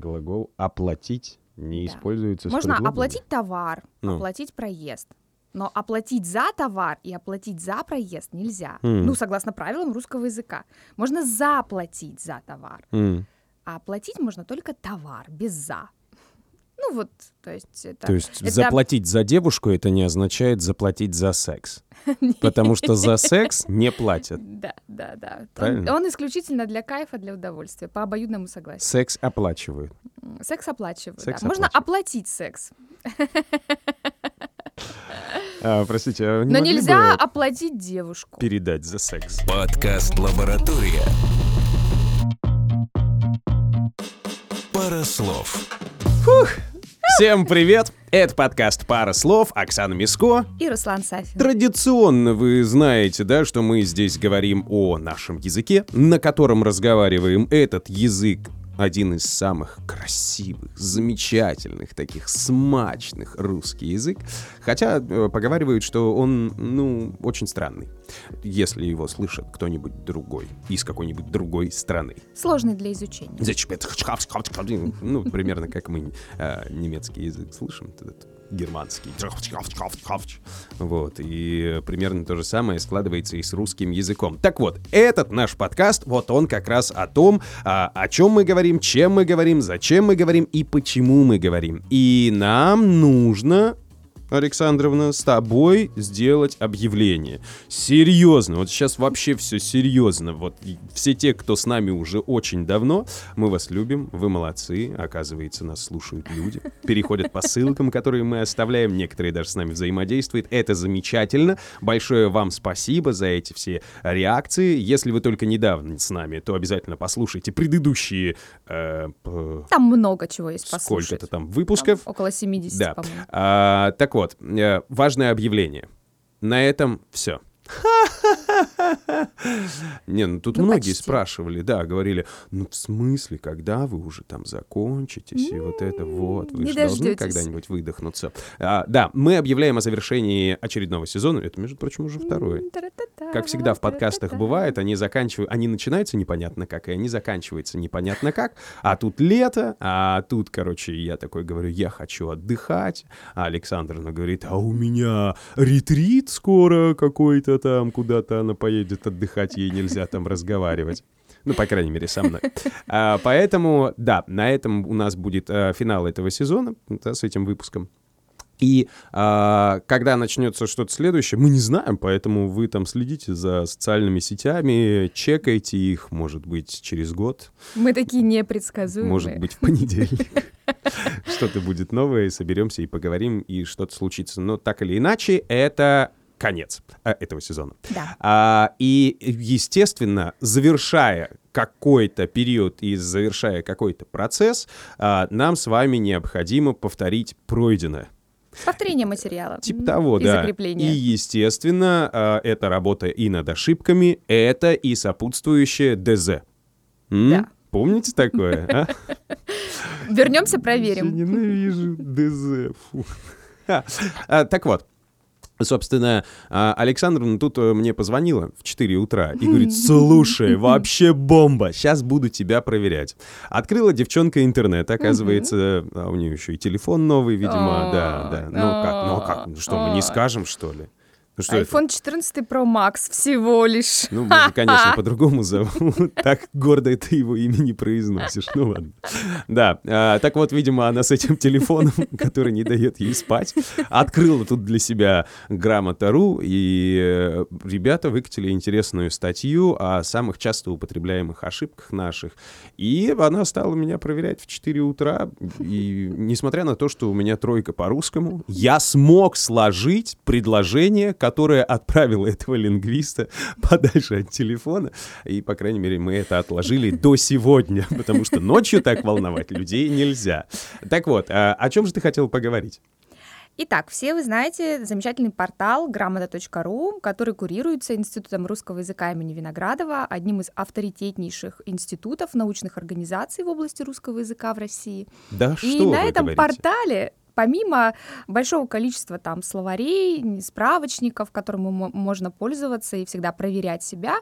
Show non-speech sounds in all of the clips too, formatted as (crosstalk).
глагол оплатить не Да. используется с Можно предлогом. оплатить товар, Ну. оплатить проезд. Но оплатить за товар и оплатить за проезд нельзя. М. Ну, согласно правилам русского языка. Можно заплатить за товар, М. а оплатить можно только товар, без за. Ну вот, то есть это... То есть это- заплатить за девушку это не означает заплатить за секс. (laughs) Потому что за секс не платят. Да, да, да. Он, Правильно? он исключительно для кайфа, для удовольствия, по обоюдному согласию. Секс оплачивают. Секс оплачивают. Секс да. Можно оплатить секс, А, простите, а не но могли нельзя бы оплатить девушку. передать за секс? Подкаст «Лаборатория». Пара слов. Всем привет! Это подкаст «Пара слов» Оксана Миско. И Руслан Сафин. Традиционно вы знаете, да, что мы здесь говорим о нашем языке, на котором разговариваем. Этот язык один из самых красивых, замечательных, таких смачных русский язык. Хотя э, поговаривают, что он, ну, очень странный, если его слышит кто-нибудь другой из какой-нибудь другой страны. Сложный для изучения. Ну, примерно как мы э, немецкий язык слышим, этот германский. Вот, и примерно то же самое складывается и с русским языком. Так вот, этот наш подкаст, вот он как раз о том, а, о чем мы говорим, чем мы говорим, зачем мы говорим и почему мы говорим. И нам нужно Александровна, с тобой сделать объявление. Серьезно, вот сейчас вообще все серьезно. Вот все те, кто с нами уже очень давно, мы вас любим, вы молодцы. Оказывается, нас слушают люди, переходят по ссылкам, которые мы оставляем. Некоторые даже с нами взаимодействуют. Это замечательно. Большое вам спасибо за эти все реакции. Если вы только недавно с нами, то обязательно послушайте предыдущие э, Там много чего есть послушать. сколько-то там выпусков. Там около 70, Да. по-моему. А, так вот, э, важное объявление. На этом все. Не, ну тут Ну, многие почти. спрашивали, да, говорили, ну в смысле, когда вы уже там закончитесь, и вот это вот, вы не же должны дождётесь. когда-нибудь выдохнуться. А, да, мы объявляем о завершении очередного сезона, это, между прочим, уже второй. Как всегда в подкастах бывает, они заканчивают, они начинаются непонятно как, и они заканчиваются непонятно как. А тут лето, а тут, короче, я такой говорю, я хочу отдыхать. А Александровна говорит, а у меня ретрит скоро какой-то там, куда-то она поедет отдыхать, ей нельзя там разговаривать. Ну, по крайней мере, со мной. А, поэтому, да, на этом у нас будет э, финал этого сезона да, с этим выпуском. И а, когда начнется что-то следующее, мы не знаем, поэтому вы там следите за социальными сетями, чекайте их, может быть, через год, Мы такие непредсказуемые. может быть, в понедельник. Что-то будет новое, соберемся и поговорим, и что-то случится. Но так или иначе, это конец э, этого сезона. Да. А, и, естественно, завершая какой-то период и завершая какой-то процесс, а, нам с вами необходимо повторить пройденное. Повторение материала. Типа того, и да. закрепление. И, естественно, а, это работа и над ошибками, это и сопутствующее ДЗ. М? Да. Помните такое? а? Вернемся, Я проверим. ненавижу ДЗ. фу. А, а, Так вот, Собственно, а, Александровна тут э, мне позвонила в 4 утра и говорит, слушай, (laughs) вообще бомба, сейчас буду тебя проверять. Открыла девчонка интернет, оказывается, а у нее еще и телефон новый, видимо, О, да, да. Ну как, ну как, ну что, мы не скажем, что ли? Ну что это? iPhone 14 Pro Max всего лишь. Ну, же, конечно, (laughs) по-другому зовут. Так гордо ты его имя не произносишь. Ну ладно. Да, а, так вот, видимо, она с этим телефоном, (laughs) который не дает ей спать, открыла тут для себя грамота.ру, и э, ребята выкатили интересную статью о самых часто употребляемых ошибках наших. И она стала меня проверять в 4 утра, и несмотря на то, что у меня тройка по русскому, я смог сложить предложение, которое отправило этого лингвиста (laughs) подальше от телефона. И, по крайней мере, мы это отложили до сегодня, (laughs) потому что ночью так волновать людей нельзя. Так вот, а о чем же ты хотел поговорить? Итак, все вы знаете замечательный портал грамота.ру, который курируется Институтом русского языка имени Виноградова, одним из авторитетнейших институтов научных организаций в области русского языка в России. Да И что на этом говорите? портале помимо большого количества там словарей, справочников, которым мо- можно пользоваться и всегда проверять себя,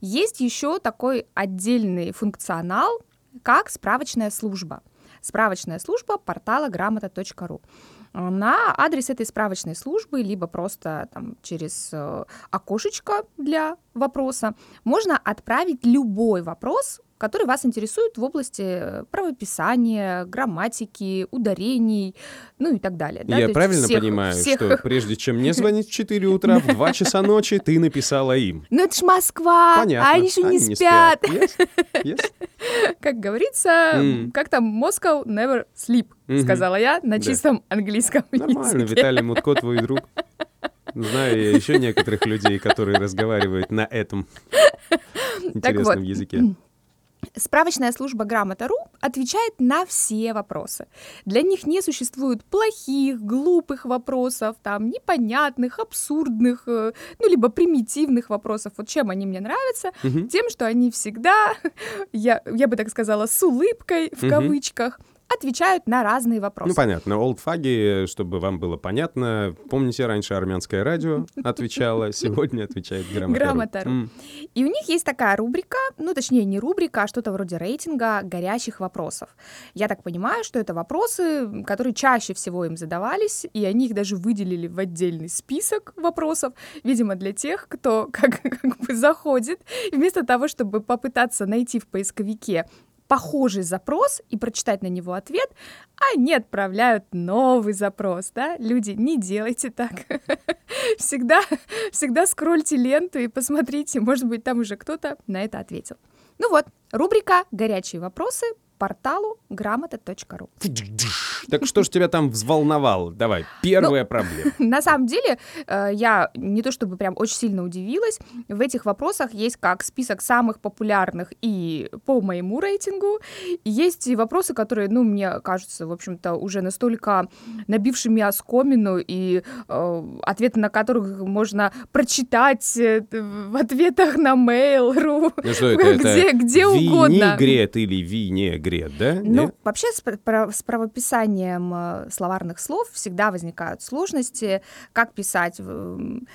есть еще такой отдельный функционал, как справочная служба. справочная служба портала грамота.ру. На адрес этой справочной службы, либо просто там, через э, окошечко для вопроса, можно отправить любой вопрос, который вас интересует в области э, правописания, грамматики, ударений, ну и так далее. да, Я то правильно всех- понимаю, всех- что (laughs) прежде чем мне звонить в 4 утра, в 2 часа ночи ты написала им. Ну это ж Москва, Понятно. а они же не спят. Yes, (laughs) yes. Как говорится, М. как там Moscow never sleep, Мгм. сказала я на Да. чистом английском (laughs) Нормально, языке. Виталий Мутко твой друг. Знаю я еще некоторых людей, которые разговаривают на этом интересном вот. языке. Справочная служба Грамота.ру отвечает на все вопросы. Для них не существует плохих, глупых вопросов, там, непонятных, абсурдных, э, ну, либо примитивных вопросов. Вот чем они мне нравятся? Мгм. Тем, что они всегда, (laughs) я, я бы так сказала, с улыбкой, в Мгм. кавычках, отвечают на разные вопросы. Ну, понятно. Олдфаги, чтобы вам было понятно. Помните, раньше армянское радио отвечало, (laughs) сегодня отвечает грамота.ру. И у них есть такая рубрика, ну, точнее, не рубрика, а что-то вроде рейтинга горячих вопросов. Я так понимаю, что это вопросы, которые чаще всего им задавались, и они их даже выделили в отдельный список вопросов, видимо, для тех, кто (laughs) как, как бы заходит, вместо того, чтобы попытаться найти в поисковике похожий запрос и прочитать на него ответ, они отправляют новый запрос, да? Люди, не делайте так. (laughs) Всегда, всегда скрольте ленту и посмотрите, может быть, там уже кто-то на это ответил. Ну вот, рубрика «Горячие вопросы» порталу грамота.ру. Так что ж тебя там взволновало? Давай, Ну, первая проблема. (laughs) На самом деле, э, я не то чтобы прям очень сильно удивилась, в этих вопросах есть как список самых популярных и по моему рейтингу, есть и вопросы, которые, ну, мне кажутся, в общем-то, уже настолько набившими оскомину, и э, ответы на которых можно прочитать э, в ответах на Mail.ru, Ну что это? где, где угодно. Винегрет или винегрет, да? Ну, Нет? вообще с, пр- про- с правописанием э, словарных слов всегда возникают сложности. Как писать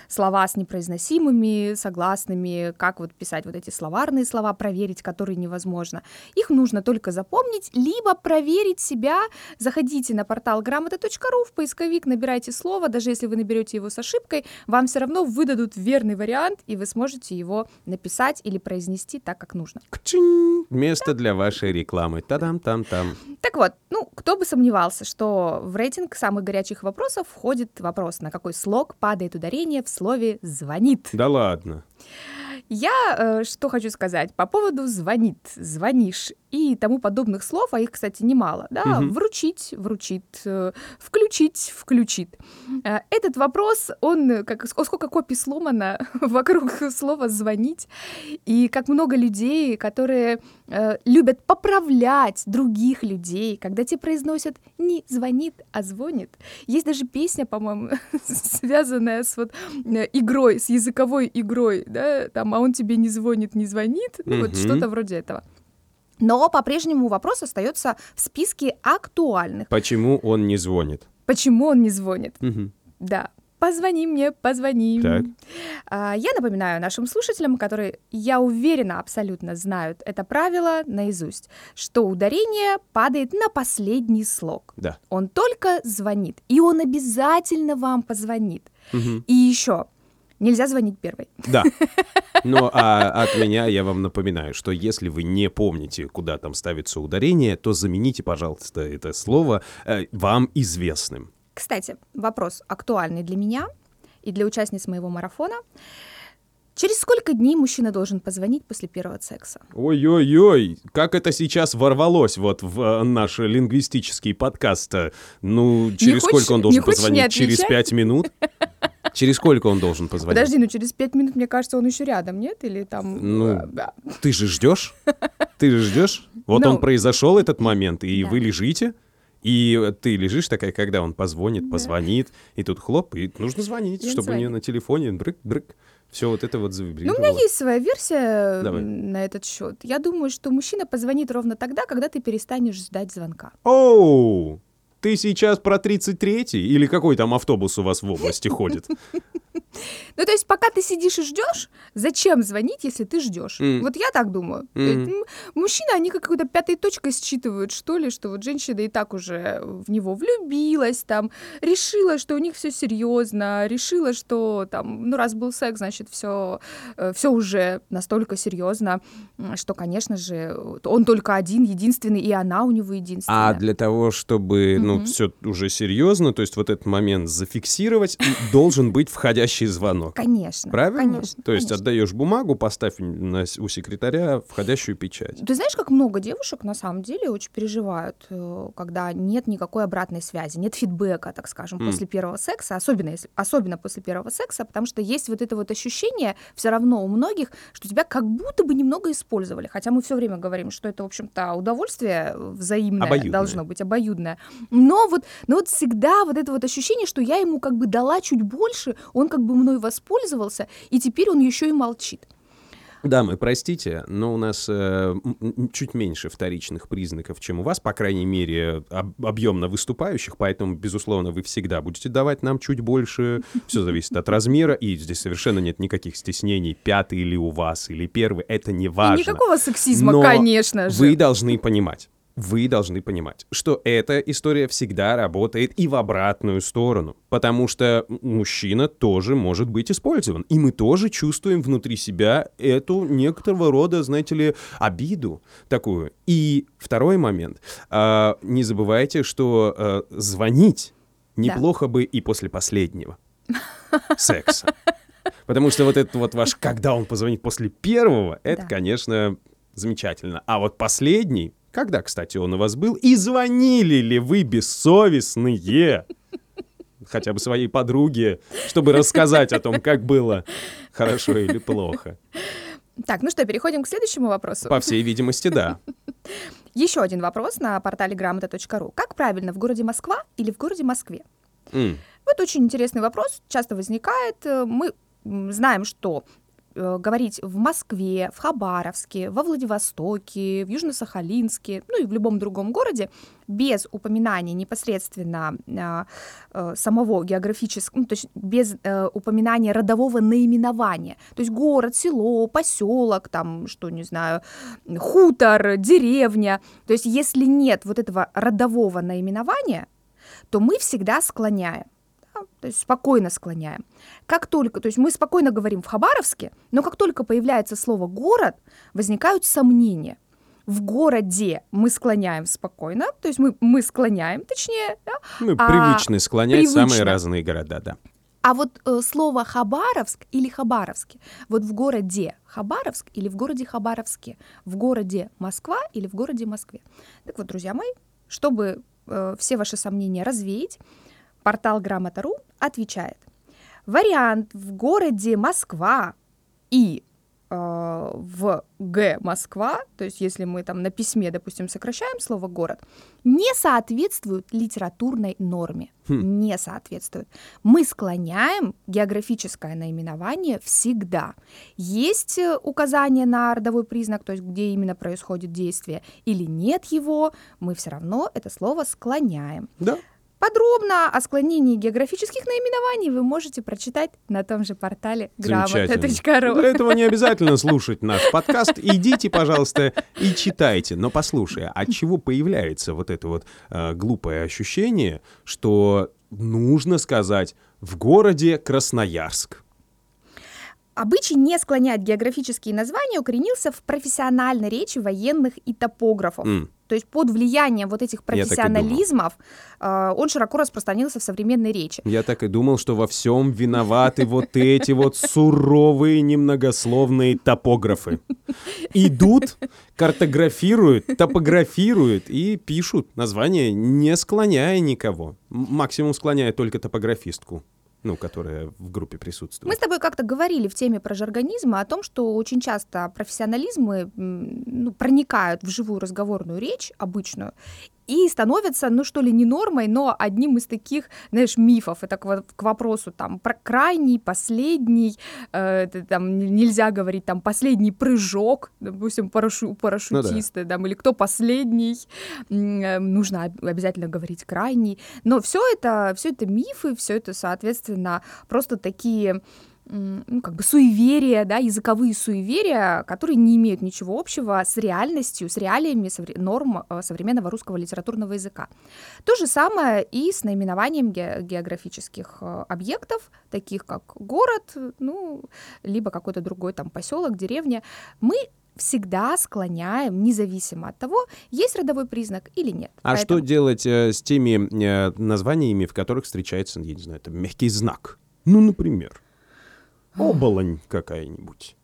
слова с непроизносимыми согласными, как вот писать вот эти словарные слова, проверить, которые невозможно. Их нужно только запомнить, либо проверить себя. Заходите на портал грамота.ру, в поисковик набирайте слово, даже если вы наберете его с ошибкой, вам все равно выдадут верный вариант, и вы сможете его написать или произнести так, как нужно. Кчин! Место для вашей рекламы. Та-дам-там-там. Так вот, ну, кто бы сомневался, что в рейтинг самых горячих вопросов входит вопрос, на какой слог падает ударение в слове «звонит». Да ладно. Я э, что хочу сказать по поводу «звонит», «звонишь» и тому подобных слов, а их, кстати, немало, да, Мгм. вручить, вручит, э, включить, включит. Э, Этот вопрос, он, как, ск- сколько копий сломано (laughs) вокруг слова «звонить», и как много людей, которые э, любят поправлять других людей, когда те произносят не «звонит», а «звонит». Есть даже песня, по-моему, (laughs) связанная с вот игрой, с языковой игрой, да, там, а он тебе не звонит, не звонит, ну, вот что-то вроде этого. Но по-прежнему вопрос остается в списке актуальных. Почему он не звонит? Почему он не звонит? Мгм. Да. Позвони мне, позвони. Так. А, Я напоминаю нашим слушателям, которые, я уверена, абсолютно знают это правило наизусть, что ударение падает на последний слог. Да. Он только звонит, и он обязательно вам позвонит. Мгм. И еще, нельзя звонить первой. Да. (laughs) Но а от меня я вам напоминаю, что если вы не помните, куда там ставится ударение, то замените, пожалуйста, это слово э, вам известным. Кстати, вопрос актуальный для меня и для участниц моего марафона. Через сколько дней мужчина должен позвонить после первого секса? Ой-ой-ой, как это сейчас ворвалось вот в э, наш лингвистический подкаст. Ну, через хочешь- сколько он должен позвонить? Через пять минут? (laughs) Через сколько он должен позвонить? Подожди, ну через пять минут, мне кажется, он еще рядом, нет? Или там... Ну, э. Ты же ждешь? Ты же ждешь? Вот Ну, он произошел этот момент, и вы лежите, и ты лежишь такая, когда он позвонит, позвонит, и тут хлоп, и нужно звонить, чтобы не на телефоне брык-брык. Все вот это вот Ну, завибрировало. у меня есть своя версия Давай. на этот счет. Я думаю, что мужчина позвонит ровно тогда, когда ты перестанешь ждать звонка. Оу! Ты сейчас про 33-й или какой там автобус у вас в (laughs) области ходит? Ну, то есть, пока ты сидишь и ждешь, зачем звонить, если ты ждешь? М. Вот я так думаю. То есть, мужчины, они как какой-то пятой точкой считывают, что ли, что вот женщина и так уже в него влюбилась, там, решила, что у них все серьезно, решила, что там, ну, раз был секс, значит, все, все уже настолько серьезно, что, конечно же, он только один, единственный, и она у него единственная. А для того, чтобы, ну, Мгм. все уже серьезно, то есть вот этот момент зафиксировать, должен быть входящий звонок. Конечно. Правильно? Конечно, То есть конечно. отдаешь бумагу, поставь на у секретаря входящую печать. Ты знаешь, как много девушек на самом деле очень переживают, э, когда нет никакой обратной связи, нет фидбэка, так скажем, М. после первого секса, особенно, если, особенно после первого секса, потому что есть вот это вот ощущение все равно у многих, что тебя как будто бы немного использовали, хотя мы все время говорим, что это, в общем-то, удовольствие взаимное Обоюдное. должно быть, обоюдное. Но вот, но вот всегда вот это вот ощущение, что я ему как бы дала чуть больше, он как бы мной воспользовался, и теперь он еще и молчит. Дамы, простите, но у нас э, чуть меньше вторичных признаков, чем у вас, по крайней мере, об- объемно выступающих, поэтому, безусловно, вы всегда будете давать нам чуть больше. Все зависит от размера, и здесь совершенно нет никаких стеснений, пятый или у вас, или первый, это не И важно. никакого сексизма, Но конечно же. Вы должны понимать, вы должны понимать, что эта история всегда работает и в обратную сторону, потому что мужчина тоже может быть использован, и мы тоже чувствуем внутри себя эту некоторого рода, знаете ли, обиду такую. И второй момент, а, не забывайте, что а, звонить неплохо бы и после последнего секса. Потому что вот этот вот ваш, когда он позвонит после первого, это, Да. конечно, замечательно. А вот последний, когда, кстати, он у вас был, и звонили ли вы бессовестные хотя бы своей подруге, чтобы рассказать о том, как было хорошо или плохо? Так, ну что, переходим к следующему вопросу. По всей видимости, да. Еще один вопрос на портале грамота.ру. Как правильно, в городе Москва или в городе Москве? М. Вот очень интересный вопрос, часто возникает. Э, Мы знаем, что говорить в Москве, в Хабаровске, во Владивостоке, в Южно-Сахалинске, ну и в любом другом городе, без упоминания непосредственно а, э, самого географического, ну, то есть без э, упоминания родового наименования, то есть город, село, поселок, там, что, не знаю, хутор, деревня, то есть если нет вот этого родового наименования, то мы всегда склоняем. То есть спокойно склоняем. Как только, то есть мы спокойно говорим в Хабаровске, но как только появляется слово город, возникают сомнения. В городе мы склоняем спокойно, то есть мы, мы склоняем, точнее, да, Мы А, привычны склонять самые привычно. разные города, да. а вот э, слово Хабаровск или Хабаровске, вот в городе Хабаровск или в городе Хабаровске, в городе Москва или в городе Москве. Так вот, друзья мои, чтобы э, все ваши сомнения развеять, портал Грамота.ру отвечает. Вариант в городе Москва и э, в Г Москва, то есть если мы там на письме, допустим, сокращаем слово город, не соответствуют литературной норме. Хм. Не соответствуют. Мы склоняем географическое наименование всегда. Есть э, указание на родовой признак, то есть где именно происходит действие, или нет его, мы все равно это слово склоняем. Да. Подробно о склонении географических наименований вы можете прочитать на том же портале грамота.ру. Для этого не обязательно слушать наш подкаст. Идите, пожалуйста, и читайте. Но послушай, от чего появляется вот это вот э, глупое ощущение, что нужно сказать в городе Красноярск? Обычай не склонять географические названия укоренился в профессиональной речи военных и топографов. М, То есть под влиянием вот этих профессионализмов э, он широко распространился в современной речи. Я так и думал, что во всем виноваты вот эти вот суровые немногословные топографы. Идут, картографируют, топографируют и пишут название, не склоняя никого. Максимум склоняя только топографистку, ну, которая в группе присутствует. Мы с тобой как-то говорили в теме про жаргонизмы о том, что очень часто профессионализмы ну, проникают в живую разговорную речь обычную и становятся, ну что ли, не нормой, но одним из таких, знаешь, мифов. Это к, к вопросу там про крайний, последний, э, там нельзя говорить там последний прыжок, допустим, парашу, парашютисты, ну, да. там, или кто последний, э, нужно обязательно говорить крайний. Но все это, все это мифы, все это, соответственно, просто такие ну, как бы суеверия, да, языковые суеверия, которые не имеют ничего общего с реальностью, с реалиями норм э, современного русского литературного языка. То же самое и с наименованием ге- географических э, объектов, таких как город, ну, либо какой-то другой там поселок, деревня. Мы всегда склоняем, независимо от того, есть родовой признак или нет. А Поэтому... что делать э, с теми э, названиями, в которых встречается, я не знаю, это мягкий знак? Ну, например оболонь какая-нибудь.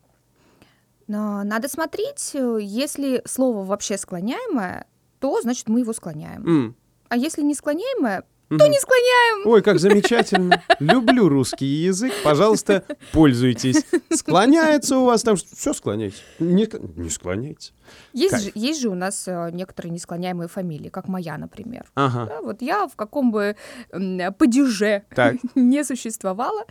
Но надо смотреть, э, если слово вообще склоняемое, то значит мы его склоняем. Mm. А если не склоняемое, то не склоняем. Ой, как замечательно. Люблю русский язык. Пожалуйста, пользуйтесь. Склоняется у вас там, все склоняйте. Не, не склоняйте. Есть же, есть же у нас э, некоторые несклоняемые фамилии, как моя, например. Ага. Да, вот я в каком бы падеже так. (laughs) не существовала,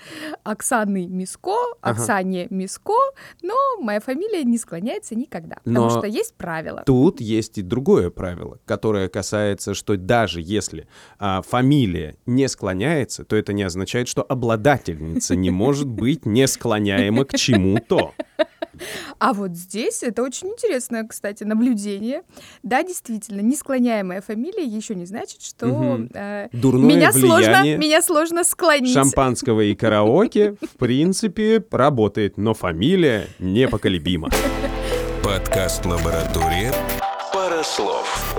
Оксаны Миско, Оксане ага. Миско, но моя фамилия не склоняется никогда, но потому что есть правило. Тут есть и другое правило, которое касается, что даже если а, фамилия не склоняется, то это не означает, что обладательница не может быть (laughs) не склоняема к чему-то. А вот здесь это очень интересное, кстати, наблюдение. Да, действительно, несклоняемая фамилия еще не значит, что угу. э, меня сложно, меня сложно склонить. Шампанского и караоке, в принципе, работает, но фамилия непоколебима. Подкаст «Лаборатория. Пара слов».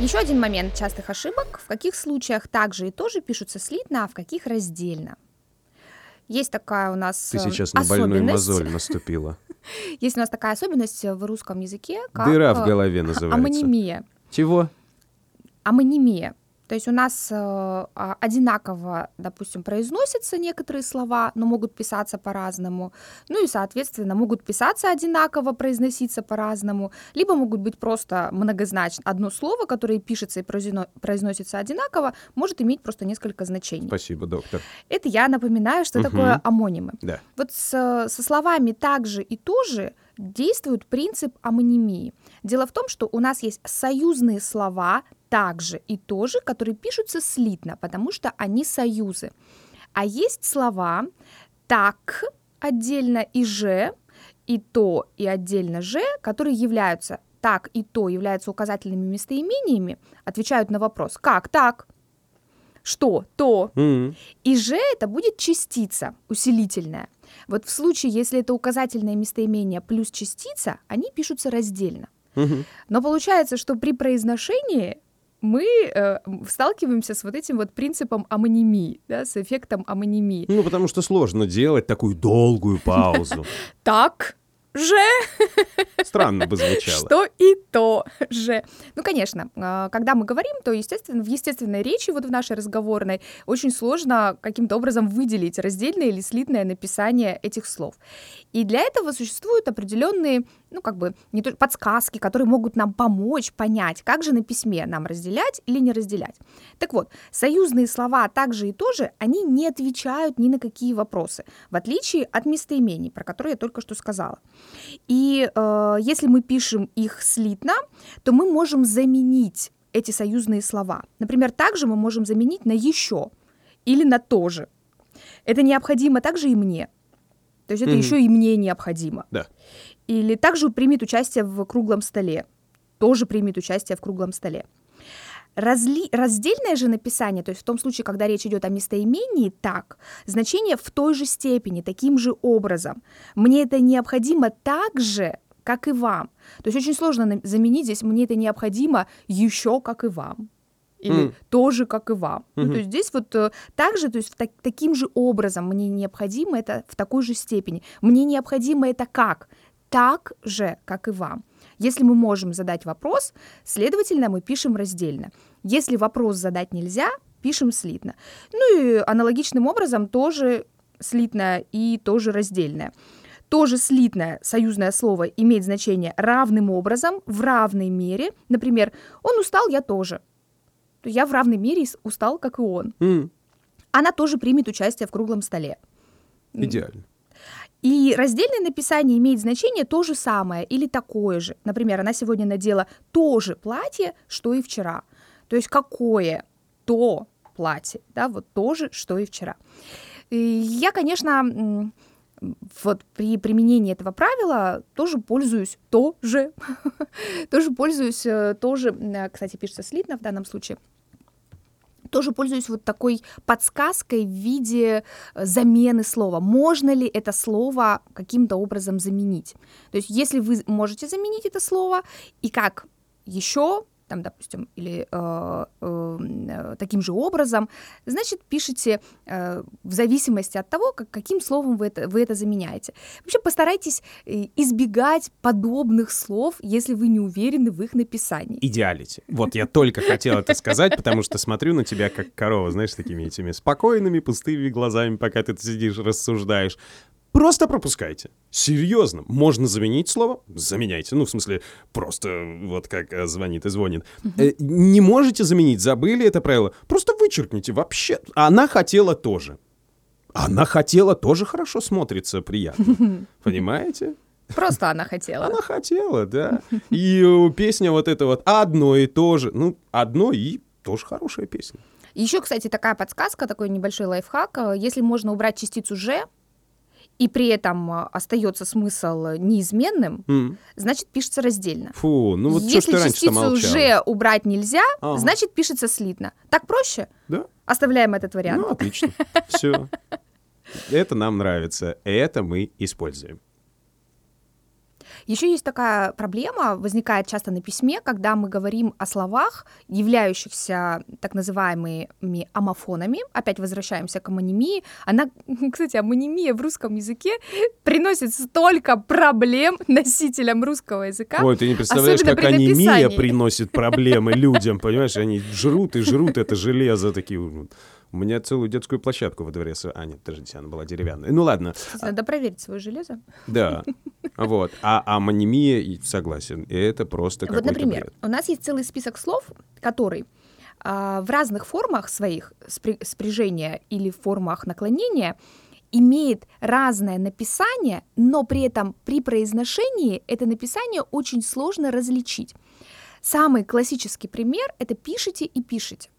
Еще один момент частых ошибок. В каких случаях также и тоже пишутся слитно, а в каких раздельно. Есть такая у нас Ты сейчас на больную мозоль наступила. (laughs) Есть у нас такая особенность в русском языке, как... Дыра в голове называется. Амонимия. Чего? Амонимия. То есть у нас э, а, одинаково, допустим, произносятся некоторые слова, но могут писаться по-разному. Ну и, соответственно, могут писаться одинаково, произноситься по-разному. Либо могут быть просто многозначно. Одно слово, которое пишется и произносится одинаково, может иметь просто несколько значений. Спасибо, доктор. Это я напоминаю, что угу. такое амонимы. Да. Вот с, со словами также и тоже действует принцип амонимии. Дело в том, что у нас есть союзные слова также и тоже, которые пишутся слитно, потому что они союзы. А есть слова так отдельно и же, и то, и отдельно же, которые являются так и то являются указательными местоимениями, отвечают на вопрос «как так?», «что?», «то?». Mm-hmm. И же это будет частица усилительная. Вот в случае, если это указательное местоимение плюс частица, они пишутся раздельно. Mm-hmm. Но получается, что при произношении мы э, сталкиваемся с вот этим вот принципом амонимии, да, с эффектом амонимии. Ну, потому что сложно делать такую долгую (laughs) паузу. Так, же. Странно бы (laughs) звучало. Что и то же. Ну, конечно, а, когда мы говорим, то, естественно, в естественной речи, вот в нашей разговорной, очень сложно каким-то образом выделить раздельное или слитное написание этих слов. И для этого существуют определенные, ну, как бы, не то, подсказки, которые могут нам помочь понять, как же на письме нам разделять или не разделять. Так вот, союзные слова также и тоже, они не отвечают ни на какие вопросы, в отличие от местоимений, про которые я только что сказала. И э, если мы пишем их слитно, то мы можем заменить эти союзные слова. Например, также мы можем заменить на еще или на тоже. Это необходимо также и мне. То есть это mm-hmm. еще и мне необходимо. Да. Или также примет участие в круглом столе. Тоже примет участие в круглом столе. Разли... Раздельное же написание, то есть в том случае, когда речь идет о местоимении, так, значение в той же степени, таким же образом. Мне это необходимо так же, как и вам. То есть очень сложно заменить здесь «мне это необходимо еще, как и вам» или mm. тоже, как и вам. Mm-hmm. Ну, то есть здесь вот э, также, то есть так, таким же образом мне необходимо это в такой же степени. Мне необходимо это как? Так же, как и вам. Если мы можем задать вопрос, следовательно, мы пишем раздельно. Если вопрос задать нельзя, пишем слитно. Ну и аналогичным образом тоже слитно и тоже раздельное. тоже слитное союзное слово имеет значение равным образом, в равной мере. Например, он устал, я тоже. Я в равной мере устал, как и он. М, Она тоже примет участие в круглом столе. Идеально. И раздельное написание имеет значение то же самое или такое же. Например, она сегодня надела то же платье, что и вчера. То есть какое то платье, да, вот то же, что и вчера. И я, конечно, вот при применении этого правила тоже пользуюсь тоже, (laughs) тоже пользуюсь э, тоже, м, кстати, пишется слитно в данном случае, тоже пользуюсь вот такой подсказкой в виде э, замены слова. Можно ли это слово каким-то образом заменить? То есть если вы можете заменить это слово, и как еще там, допустим, или э, э, таким же образом, значит, пишите э, в зависимости от того, как, каким словом вы это, вы это заменяете. Вообще постарайтесь э, избегать подобных слов, если вы не уверены в их написании. Идеалити. Вот я только хотел это сказать, потому что смотрю на тебя как корова, знаешь, такими этими спокойными, пустыми глазами, пока ты сидишь, рассуждаешь. Просто пропускайте. Серьезно. Можно заменить слово? Заменяйте. Ну, в смысле, просто вот как э, звонит и звонит. Э, не можете заменить, забыли это правило? Просто вычеркните вообще. Она хотела тоже. Она хотела тоже хорошо смотрится, приятно. (laughs) Понимаете? Просто она хотела. Она хотела, да. И э, песня вот эта вот одно и то же. Ну, одно и тоже хорошая песня. Еще, кстати, такая подсказка, такой небольшой лайфхак. Если можно убрать частицу «же», и при этом э, остается смысл неизменным, М. значит, пишется раздельно. Фу, ну вот что Если ты раньше-то частицу молчала? «же» убрать нельзя, Ага. значит, пишется слитно. Так проще? Да? Оставляем этот вариант. Ну, отлично. Все. Это нам нравится. Это мы используем. Еще есть такая проблема, возникает часто на письме, когда мы говорим о словах, являющихся так называемыми амофонами. Опять возвращаемся к амонимии. Она, (laughs) кстати, амонимия в русском языке приносит столько проблем носителям русского языка. Ой, ты не представляешь, как при анемия написании. приносит проблемы людям, понимаешь? Они жрут и жрут это железо такие. У меня целую детскую площадку во дворе... А, нет, подождите, она была деревянная. Ну ладно, Надо проверить свое железо. да. Вот. А амонимия, согласен, это просто Вот, например, бред. у нас есть целый список слов, который а, в разных формах своих спри- спряжения или формах наклонения имеет разное написание, но при этом при произношении это написание очень сложно различить. Самый классический пример — это пишите и пишите.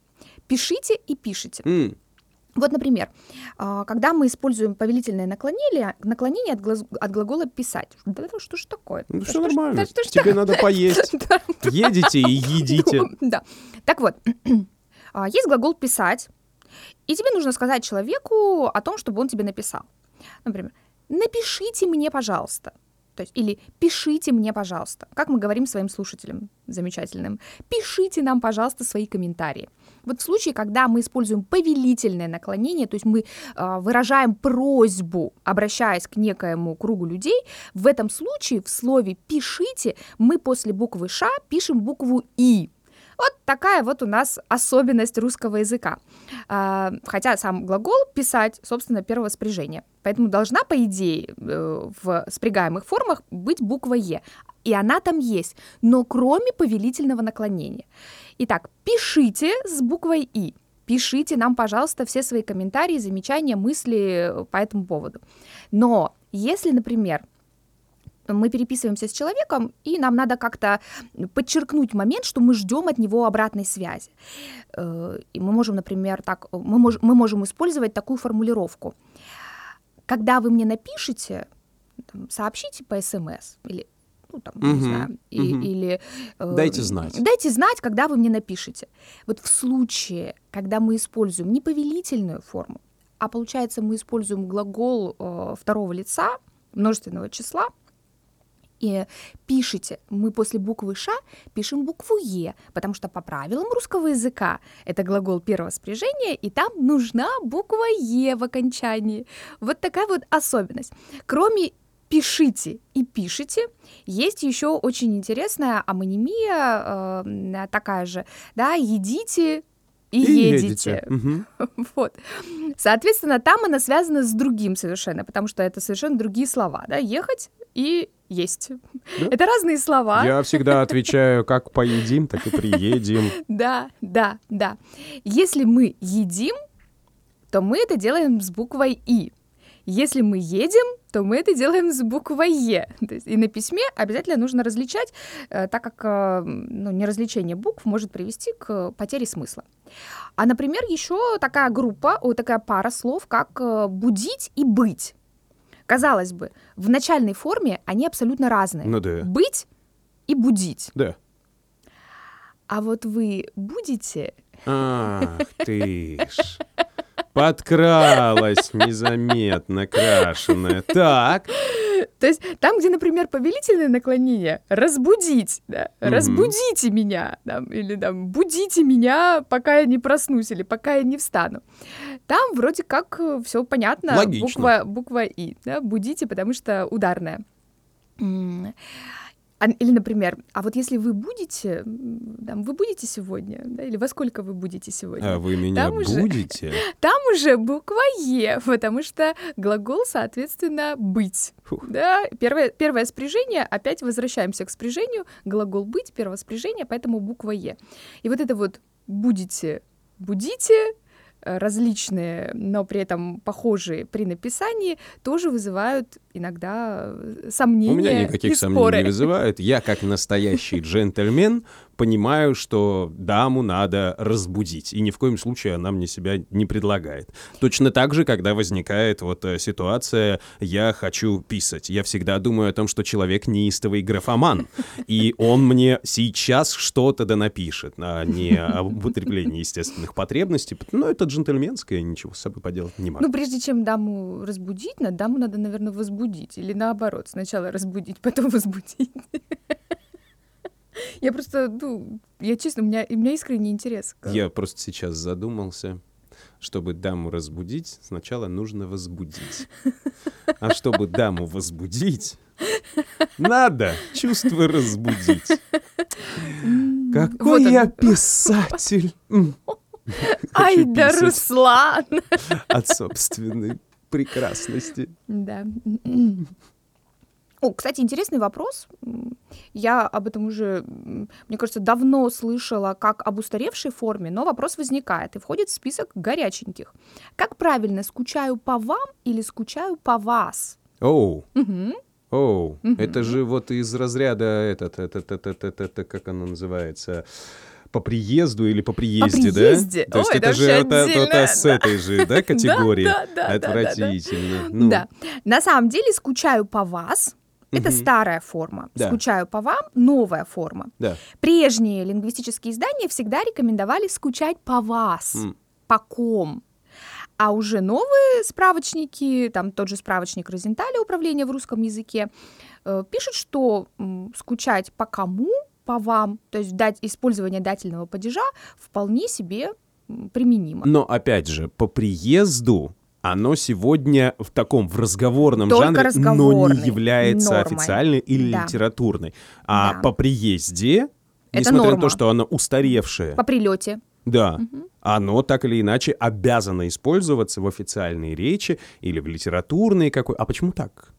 Пишите и пишите. М, Вот, например, а, когда мы используем повелительное наклонение, наклонение от, глаз- от глагола «писать». Да это что ж такое? Ну, Да все что нормально. да что ж Тебе надо поесть. (laughs) Едете и едите. (laughs) Да. Так вот, (clears throat) а, есть глагол «писать», и тебе нужно сказать человеку о том, чтобы он тебе написал. Например, «напишите мне, пожалуйста». То есть, или «пишите мне, пожалуйста». Как мы говорим своим слушателям замечательным. «Пишите нам, пожалуйста, свои комментарии». Вот в случае, когда мы используем повелительное наклонение, то есть мы а, выражаем просьбу, обращаясь к некоему кругу людей, в этом случае в слове «пишите» мы после буквы «ш» пишем букву «и». Вот такая вот у нас особенность русского языка. А, Хотя сам глагол «писать», собственно, первого спряжения. Поэтому должна, по идее, э, в спрягаемых формах быть буква «е». И она там есть, но кроме повелительного наклонения. Итак, пишите с буквой «и». Пишите нам, пожалуйста, все свои комментарии, замечания, мысли по этому поводу. Но если, например, мы переписываемся с человеком, и нам надо как-то подчеркнуть момент, что мы ждем от него обратной связи. Э, И мы можем, например, так, мы, мож, мы можем использовать такую формулировку. Когда вы мне напишете, сообщите по СМС или ну, там, не Мгм, знаю, и- или э, Дайте знать. Дайте знать, когда вы мне напишете. Вот в случае, когда мы используем не повелительную форму, а получается мы используем глагол э, второго лица множественного числа, и пишите, мы после буквы «ш» пишем букву «е», потому что по правилам русского языка это глагол первого спряжения, и там нужна буква «е» в окончании. Вот такая вот особенность. Кроме пишите и пишите. Есть еще очень интересная амонимия, э, такая же, да, едите и, И едете. едете. Мгм. (laughs) Вот. Соответственно, там она связана с другим совершенно, потому что это совершенно другие слова, да, ехать и есть. Да. Это разные слова. Я всегда отвечаю, как поедим, так и приедем. (laughs) Да, да, да. Если мы едим, то мы это делаем с буквой И. Если мы едем, то мы это делаем с буквой Е. То есть и на письме обязательно нужно различать, э, так как э, ну, неразличение букв может привести к потере смысла. А, например, еще такая группа, о, такая пара слов, как э, будить и быть. Казалось бы, в начальной форме они абсолютно разные. Ну да. Быть и будить. Да. А вот вы будете Ах ты ж. Подкралась незаметно крашеная. Так. То есть там, где, например, повелительное наклонение, разбудить, да, Мгм. разбудите меня, там, или там, будите меня, пока я не проснусь, или пока я не встану. Там вроде как все понятно, Логично. буква, буква И, да, будите, потому что ударная. М, а- Или, например, а вот если вы будете, там, вы будете сегодня, да, или во сколько вы будете сегодня? А вы меня Там уже- будете? (laughs) Там уже буква Е, потому что глагол, соответственно, быть. Фух. Да, первое, первое спряжение, опять возвращаемся к спряжению, глагол быть, первое спряжение, поэтому буква Е. И вот это вот будете, будите, различные, но при этом похожие при написании, тоже вызывают иногда э, сомнения У меня никаких сомнений не вызывает. Я, как настоящий (laughs) джентльмен, понимаю, что даму надо разбудить. И ни в коем случае она мне себя не предлагает. Точно так же, когда возникает вот э, ситуация «я хочу писать». Я всегда думаю о том, что человек неистовый графоман. И он мне сейчас что-то да напишет, а не об употреблении естественных потребностей. Но это джентльменское, ничего с собой поделать не могу. Ну, прежде чем даму разбудить, на даму надо, наверное, возбудить. Или наоборот, сначала разбудить, потом возбудить. (laughs) Я просто, ну, я честно, у меня, у меня искренний интерес. к- Я просто сейчас задумался. Чтобы даму разбудить, сначала нужно возбудить. (laughs) А чтобы даму возбудить, надо чувство разбудить. Какой Вот он. я писатель! (laughs) Ай да, Руслан! От собственной прекрасности. Да. О, кстати, интересный вопрос. Я об этом уже, мне кажется, давно слышала как об устаревшей форме, но вопрос возникает и входит в список горяченьких. Как правильно, скучаю по вам или скучаю по вас? Оу, оу, это же вот из разряда этот, этот, этот, этот, этот, как оно называется, по приезду или по приезде, приезде? да? То есть Ой, это это же это- с этой же, (laughs) да, категории? да, да, да, да. Отвратительно. Ну, Да. На самом деле скучаю по вас. Это Мгм. старая форма. Да. Скучаю по вам новая форма. Да. Прежние лингвистические издания всегда рекомендовали скучать по вас, М. по ком. А уже новые справочники, там тот же справочник Розенталя «Управление в русском языке», э, пишут, что м, скучать по кому, по вам, то есть дать, использование дательного падежа вполне себе применимо. Но опять же, по приезду оно сегодня в таком в разговорном Только жанре, но не является нормой. официальной или Да. литературной. А Да. по приезде, Это несмотря на норма. то, что оно устаревшее, По прилете. да, оно так или иначе обязано использоваться в официальной речи или в литературной какой. А почему так?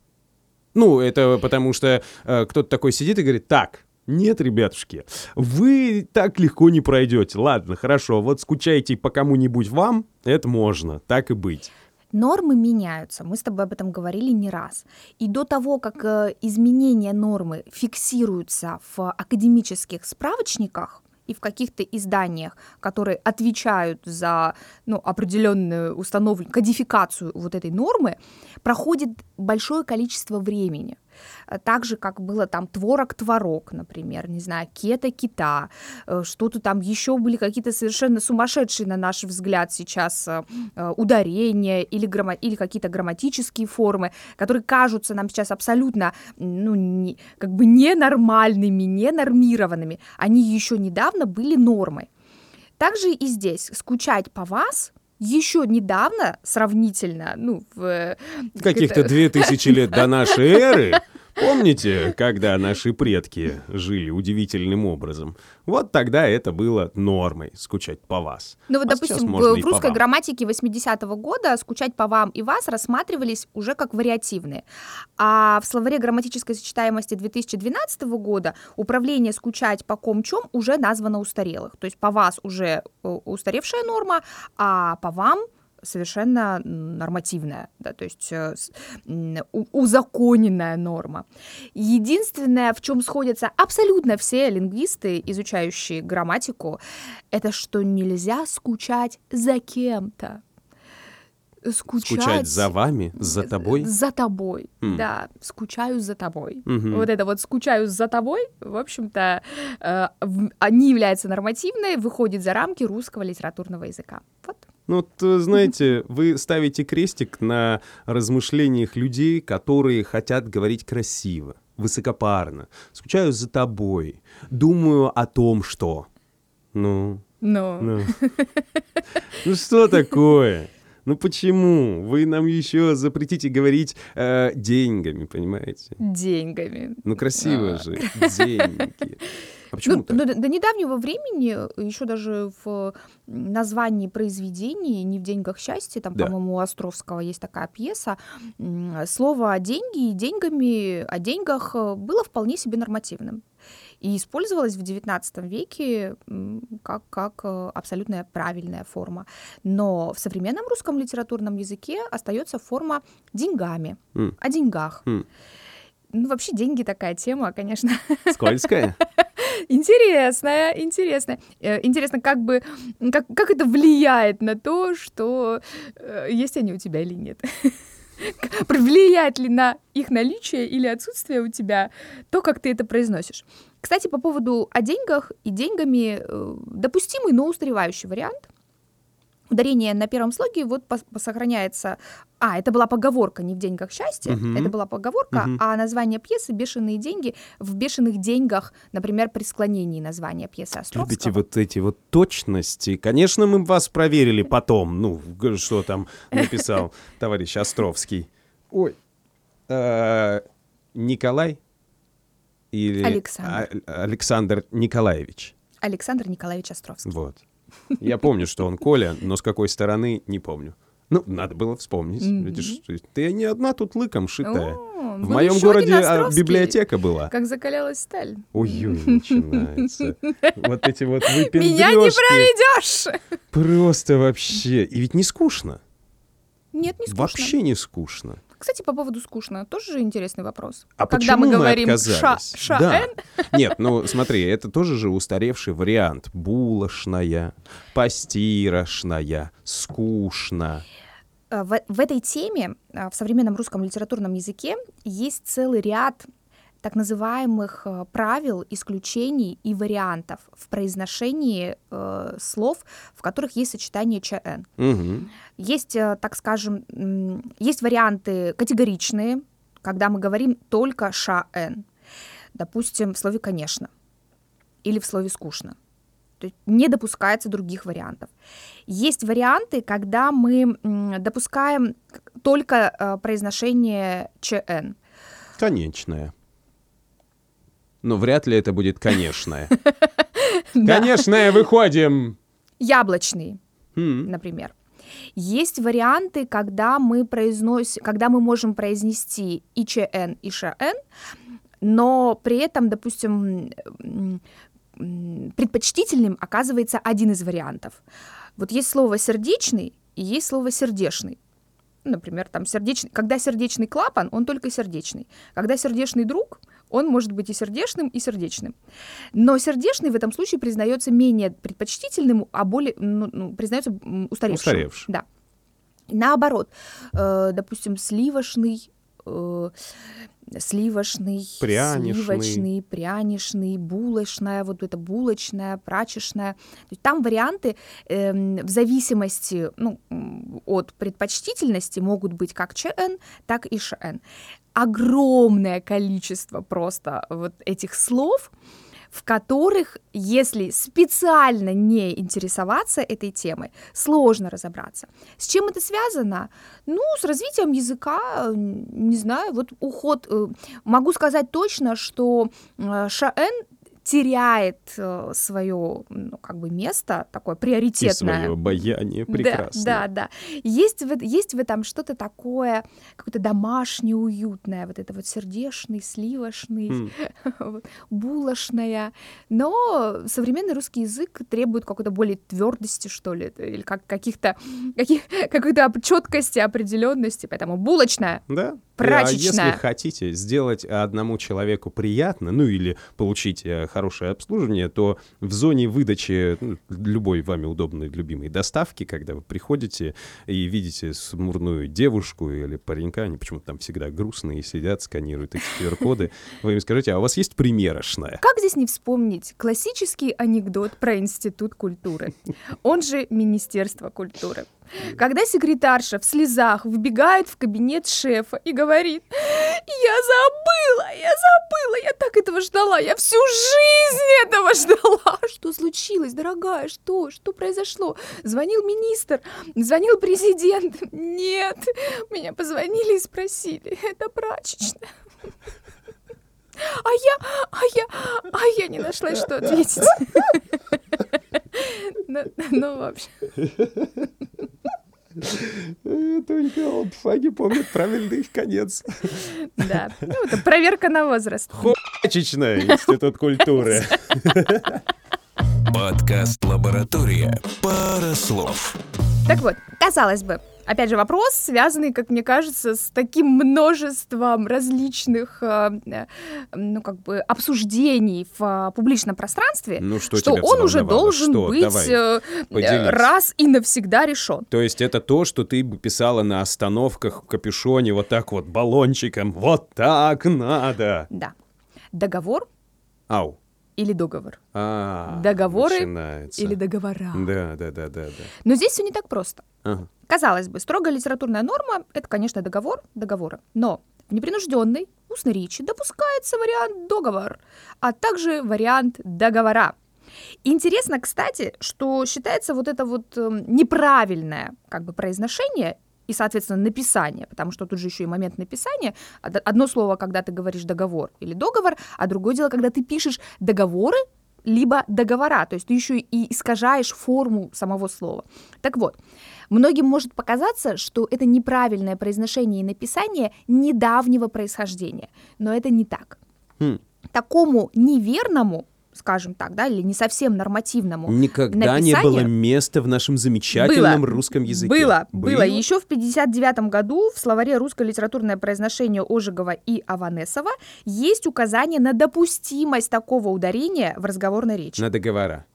Ну, это потому что э, кто-то такой сидит и говорит, так, нет, ребятушки, вы так легко не пройдете. Ладно, хорошо, вот скучайте по кому-нибудь вам, это можно, так и быть. Нормы меняются, мы с тобой об этом говорили не раз. И до того, как э, изменения нормы фиксируются в академических справочниках и в каких-то изданиях, которые отвечают за ну, определенную установленную кодификацию вот этой нормы, проходит большое количество времени. Э, Так же, как было там творог-творог, например, не знаю, кета-кита, э, что-то там еще были какие-то совершенно сумасшедшие, на наш взгляд, сейчас э, ударения или, грамма- или какие-то грамматические формы, которые кажутся нам сейчас абсолютно ну, не- как бы ненормальными, ненормированными. Они еще недавно были нормой. Также и здесь скучать по вас еще недавно, сравнительно, ну, в... э, Каких-то две тысячи лет до нашей эры Помните, когда наши предки жили удивительным образом? Вот тогда это было нормой, скучать по вас. Ну вот, А допустим, в по русской грамматике 80-го года «скучать по вам и вас» рассматривались уже как вариативные. А в словаре грамматической сочетаемости 2012 года управление «скучать по ком чем» уже названо устарелых. То есть по вас уже э, устаревшая норма, а по вам совершенно нормативная, да, то есть э, узаконенная норма. Единственное, в чем сходятся абсолютно все лингвисты, изучающие грамматику, это что нельзя скучать за кем-то. Скучать, Скучать за вами, за тобой. За тобой, М. да. Скучаю за тобой. Мгм. Вот это вот скучаю за тобой, в общем-то, э, не является нормативной, выходит за рамки русского литературного языка. Вот. Ну, вот, э, знаете, вы ставите крестик на размышлениях людей, которые хотят говорить красиво, высокопарно. Скучаю за тобой, думаю о том, что... Ну, Но ну. Ну что такое? Ну почему? Вы нам еще запретите говорить э, деньгами, понимаете? деньгами. Ну красиво А. же, деньги. А почему Ну, так? ну, до, до недавнего времени, еще даже в названии произведений «Не в деньгах счастье», там, Да. по-моему, у Островского есть такая пьеса, слово «деньги» и «деньгами» о деньгах э, было вполне себе нормативным. И использовалось в XIX веке как, как э, абсолютно правильная форма. Но в современном русском литературном языке остается форма «деньгами», М. о деньгах. М. Ну, вообще деньги такая тема, конечно, Скользкая? (laughs) (laughs) Интересная, интересная. Э, Интересно, как бы, как, как это влияет на то, что э, есть они у тебя или нет. (laughs) Влияет ли на их наличие или отсутствие у тебя то, как ты это произносишь. Кстати, по поводу о деньгах и деньгами э, допустимый, но устаревающий вариант. Ударение на первом слоге вот сохраняется. А, это была поговорка, не в деньгах счастье. Мгм. Это была поговорка, Мгм. а название пьесы «Бешеные деньги» в «Бешеных деньгах», например, при склонении названия пьесы Островского. Любите вот эти вот точности. Конечно, мы вас проверили потом. Ну, что там написал (laughs) товарищ Островский. Ой. Э, Николай? Или... Александр. А- Александр Николаевич. Александр Николаевич Островский. Вот. Я помню, что он Коля, но с какой стороны, не помню. Ну, надо было вспомнить. Мгм. Видишь, ты- не одна тут лыком шитая. О, В моем городе а, библиотека была. Как закалялась сталь. Ой-ой, начинается. Вот эти вот Меня не проведешь! Просто вообще. И ведь не скучно. Нет, не скучно. Вообще не скучно. Кстати, по поводу скучно, тоже же интересный вопрос. А Когда почему мы говорим отказались? ша, ша Да. эн, (laughs) Нет, ну смотри, это тоже же устаревший вариант. Булошная, постирошная, скучно. Э, В, в этой теме э, в современном русском литературном языке есть целый ряд так называемых э, правил, исключений и вариантов в произношении э, слов, в которых есть сочетание ЧН. Мгм. Есть, э, так скажем, есть варианты категоричные, когда мы говорим только ШН. Допустим, в слове «конечно» или в слове «скучно». То есть не допускается других вариантов. Есть варианты, когда мы допускаем только э, произношение ЧН. Конечная. Но вряд ли это будет конечная. (laughs) Да. Конечная, выходим! Яблочный. М. например. Есть варианты, когда мы, произносим, когда мы можем произнести и ЧН, и ШН, но при этом, допустим, предпочтительным оказывается один из вариантов. Вот есть слово сердечный и есть слово сердечный. Ну, Например, там сердечный, когда сердечный клапан, он только сердечный. Когда сердечный друг, он может быть и сердечным, и сердечным. Но сердечный в этом случае признается менее предпочтительным, а более ну, ну, признается устаревшим. Устаревшим. Да. Наоборот, э, допустим, сливошный, э, сливошный, Прянишный. сливочный, прянишный, булочная, вот это булочная, прачечная. То есть там варианты эм, в зависимости ну, от предпочтительности могут быть как ЧН, так и ШН. Огромное количество просто вот этих слов, в которых, если специально не интересоваться этой темой, сложно разобраться. С чем это связано? Ну, с развитием языка, не знаю, вот уход. Э, могу сказать точно, что э, Шаэн теряет э, свое ну, как бы место такое приоритетное. И свое обаяние прекрасно. Да, да, да. Есть в, есть в этом что-то такое, какое-то домашнее, уютное, вот это вот сердечный, сливочный, mm. (laughs) булочное. Но современный русский язык требует какой-то более твердости, что ли, или как, каких-то каких, (laughs) какой-то четкости, определенности, поэтому булочная. Да. Прачечная. А если хотите сделать одному человеку приятно, ну или получить э, хорошее обслуживание, то в зоне выдачи ну, любой вами удобной, любимой доставки, когда вы приходите и видите смурную девушку или паренька, они почему-то там всегда грустные сидят, сканируют эти QR-коды, вы им скажите, а у вас есть примерочная? Как здесь не вспомнить классический анекдот про Институт культуры? Он же Министерство культуры. Когда секретарша в слезах выбегает в кабинет шефа и говорит, я забыла, я забыла, я так этого ждала, я всю жизнь этого ждала. Что случилось, дорогая, что, что произошло? Звонил министр, звонил президент. Нет, меня позвонили и спросили, это прачечная. А я, а я, а я не нашла, что ответить. Ну, ну, в общем. Только олдфаги помнят правильный их конец. Да, ну это проверка на возраст. Хочечная институт культуры. Подкаст «Лаборатория». Пара слов. Так вот, казалось бы, опять же, вопрос, связанный, как мне кажется, с таким множеством различных, э, э, ну, как бы, обсуждений в э, публичном пространстве, ну, что, что он уже должен что? быть Давай, раз и навсегда решен. То есть это то, что ты бы писала на остановках в капюшоне вот так вот баллончиком, вот так надо. Да. Договор. Ау или договор. А, Договоры начинается. или договора. Да, да, да, да, да. Но здесь все не так просто. Ага. Казалось бы, строгая литературная норма — это, конечно, договор договора. Но в непринужденной устной речи допускается вариант договор, а также вариант договора. Интересно, кстати, что считается вот это вот э, неправильное как бы произношение и, соответственно, написание, потому что тут же еще и момент написания. Одно слово, когда ты говоришь договор или договор, а другое дело, когда ты пишешь договоры, либо договора, то есть ты еще и искажаешь форму самого слова. Так вот, многим может показаться, что это неправильное произношение и написание недавнего происхождения, но это не так. Хм. Такому неверному скажем так, да, или не совсем нормативному Никогда написанию. не было места в нашем замечательном было, русском языке. Было, было. было. Еще в 59 году в словаре «Русское литературное произношение Ожегова и Аванесова» есть указание на допустимость такого ударения в разговорной речи. На договора.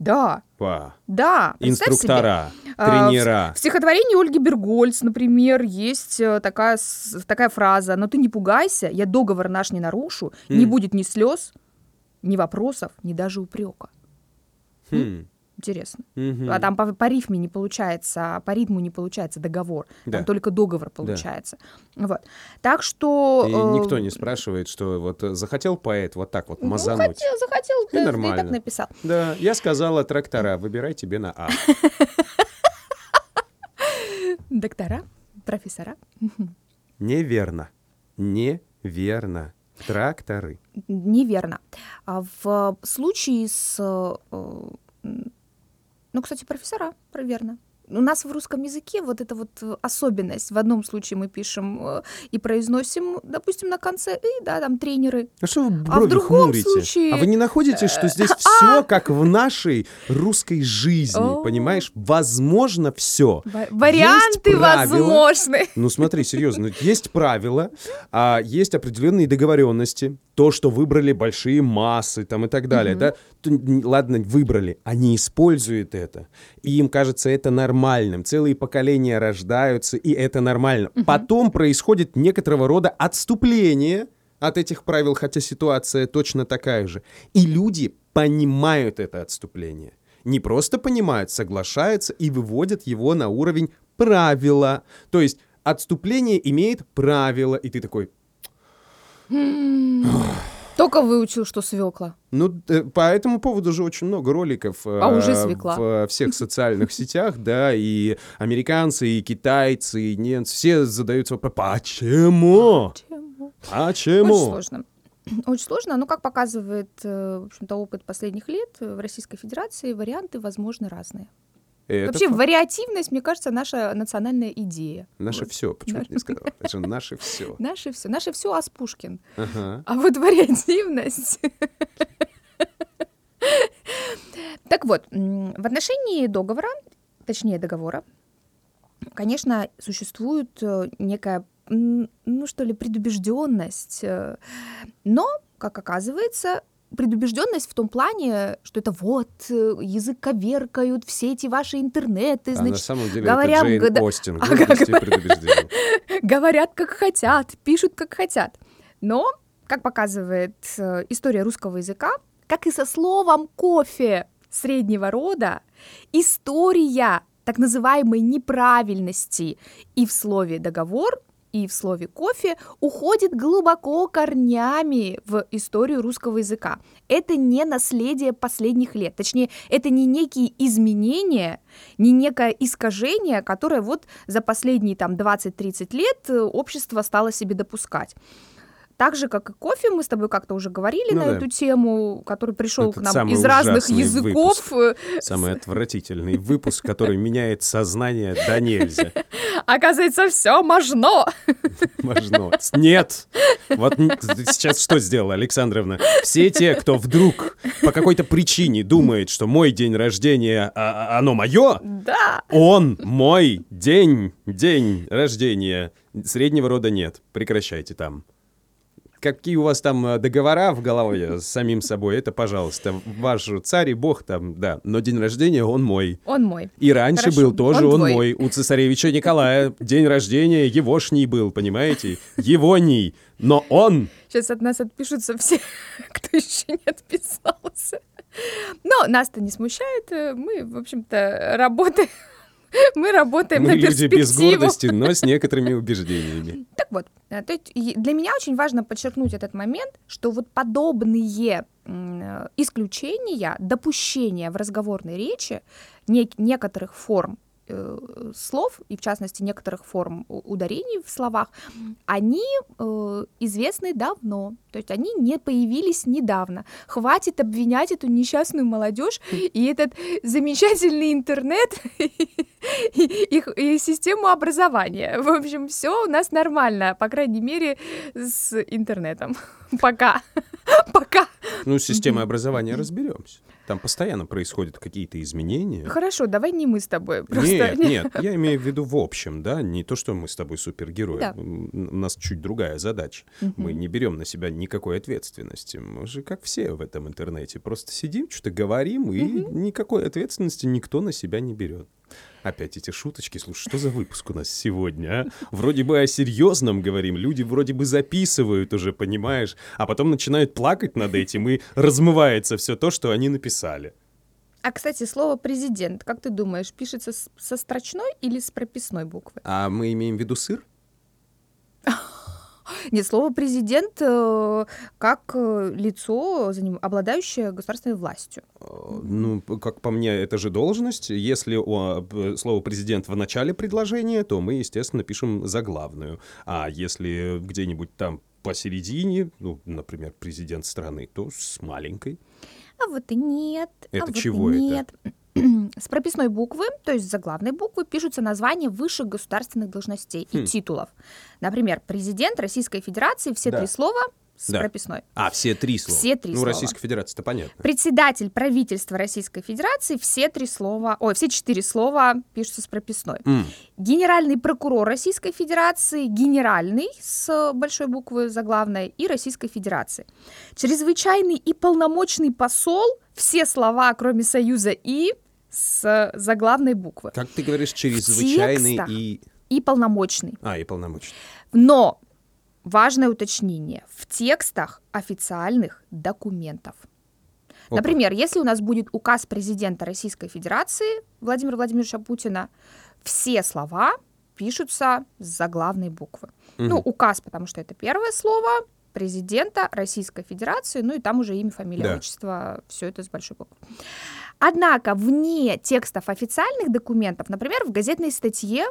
Да. Па. Да. Инструктора, себе. тренера. А, в, в стихотворении Ольги Бергольц, например, есть э, такая, такая фраза «Но ты не пугайся, я договор наш не нарушу, mm. не будет ни слез, ни вопросов, ни даже упрека. Хм. Интересно. Угу. А там по, по рифме не получается, по ритму не получается договор. Да. Там только договор получается. Да. Вот. Так что... И э... никто не спрашивает, что вот э, захотел поэт вот так вот ну, мазануть. Ну, хотел, захотел, и ты, нормально. ты так написал. Да, я сказала трактора, выбирай тебе на А. (laughs) Доктора, профессора. Неверно. Неверно. Тракторы. Неверно. А в случае с... Э, ну, кстати, профессора, верно у нас в русском языке вот эта вот э, особенность. В одном случае мы пишем э, и произносим, допустим, на конце и, да, там тренеры. А что вы брови а в другом хмурите? случае... А вы не находите, что здесь (laughs) все как в нашей русской жизни, понимаешь? Возможно все. Варианты возможны. (laughs) Ну смотри, серьезно, есть правила, а есть определенные договоренности, то, что выбрали большие массы там и так далее, да, ладно, выбрали, они используют это, и им кажется это нормальным, целые поколения рождаются, и это нормально. Угу. Потом происходит некоторого рода отступление от этих правил, хотя ситуация точно такая же. И люди понимают это отступление. Не просто понимают, соглашаются и выводят его на уровень правила. То есть отступление имеет правила, и ты такой, Только выучил, что свекла. Ну, э, по этому поводу же очень много роликов э, А уже свекла. в всех социальных (laughs) сетях, да, и американцы, и китайцы, и немцы, все задаются вопросом, почему? Чему? Почему? Очень сложно. (clears throat) Очень сложно, но, как показывает, э, в общем-то, опыт последних лет, э, в Российской Федерации варианты возможны разные. Это Вообще, факт. вариативность, мне кажется, наша национальная идея. Наше Вот. все. Почему Да. ты не сказал? Это же наше все. (laughs) Наше все. Наше все Аспушкин. Ага. А вот вариативность... (laughs) Так вот, в отношении договора, точнее договора, конечно, существует э, некая, ну что ли, предубежденность, э, но, как оказывается, предубежденность в том плане, что это вот э, язык коверкают, все эти ваши интернеты, А на значит, самом деле говорят, это Джейн Остин. И предубеждение. (laughs) говорят как хотят, пишут как хотят. Но, как показывает э, история русского языка, как и со словом кофе среднего рода, история так называемой неправильности и в слове договор, и в слове кофе уходит глубоко корнями в историю русского языка. Это не наследие последних лет, точнее, это не некие изменения, не некое искажение, которое вот за последние там 20-30 лет э, общество стало себе допускать. Так же, как и кофе, мы с тобой как-то уже говорили Ну на да. эту тему, который пришел к Этот нам самый из разных языков. э, Самый отвратительный выпуск, который меняет сознание до нельзя. (laughs) Оказывается, все можно. (laughs) Можно. Нет. Вот сейчас что сделала, Александровна? Все те, кто вдруг по какой-то причине думает, что мой день рождения, а- а- оно мое, Да. он мой день, день рождения. Среднего рода нет. Прекращайте там. Какие у вас там э, договора в голове с самим собой, это, пожалуйста, ваш царь и бог там, да. Но день рождения он мой. Он мой. И раньше Хорошо, был тоже он он, мой. У цесаревича Николая день рождения егошний был, понимаете? Егоний. Но он... Сейчас от нас отпишутся все, (laughs) кто еще не отписался. Но нас-то не смущает. э, Мы, в общем-то, работаем. (laughs) Мы работаем Мы на люди без гордости, но с (laughs) некоторыми убеждениями. Так вот, э, то есть для меня очень важно подчеркнуть этот момент, что вот подобные э, исключения, допущения в разговорной речи нек- некоторых форм э, слов, и в частности некоторых форм ударений в словах, они э, известны давно. То есть они не появились недавно. Хватит обвинять эту несчастную молодежь и этот замечательный интернет и, и- и систему образования. В общем, все у нас нормально, по крайней мере, с интернетом. (laughs) Пока. (laughs) Пока. Ну, с системой образования разберемся. Там постоянно происходят какие-то изменения. Хорошо, давай не мы с тобой. Просто... Нет, нет, я имею в виду в общем, да, не то, что мы с тобой супергерои. Да. У нас чуть другая задача. Мы не берем на себя никакой ответственности. Мы же как все в этом интернете. Просто сидим, что-то говорим, и никакой ответственности никто на себя не берет. Опять эти шуточки. Слушай, что за выпуск у нас сегодня, а? Вроде бы о серьезном говорим, люди вроде бы записывают уже, понимаешь, а потом начинают плакать над этим, и размывается все то, что они написали. А, кстати, слово «президент», как ты думаешь, пишется со строчной или с прописной буквы? А мы имеем в виду сыр? (laughs) Нет, слово «президент» э, как э, лицо, обладающее государственной властью. Э, Ну, как по мне, это же должность. Если слово президент в начале предложения, то мы, естественно, пишем заглавную. А если где-нибудь там посередине, ну, например, президент страны, то с маленькой. А вот и нет. а Это вот и чего это? нет. (clears throat) С прописной буквы, то есть заглавной буквы, пишутся названия высших государственных должностей Хм. и титулов. Например, президент Российской Федерации, все Да. три слова с Да. прописной. А, все три слова. Все три ну, слова. Российская Федерация, это понятно. Председатель правительства Российской Федерации, все три слова, ой, все четыре слова пишутся с прописной. М, Генеральный прокурор Российской Федерации, генеральный с большой буквы заглавной и Российской Федерации. Чрезвычайный и полномочный посол, все слова, кроме союза и с заглавной буквы. Как ты говоришь, чрезвычайный и... И полномочный. А, и полномочный. Но важное уточнение. В текстах официальных документов. Опа. Например, если у нас будет указ президента Российской Федерации Владимира Владимировича Путина, все слова пишутся с заглавной буквы. Ну, Мгм. указ, потому что это первое слово, президента Российской Федерации, ну и там уже имя, фамилия, Да. отчество, все это с большой буквы. Однако вне текстов официальных документов, например, в газетной статье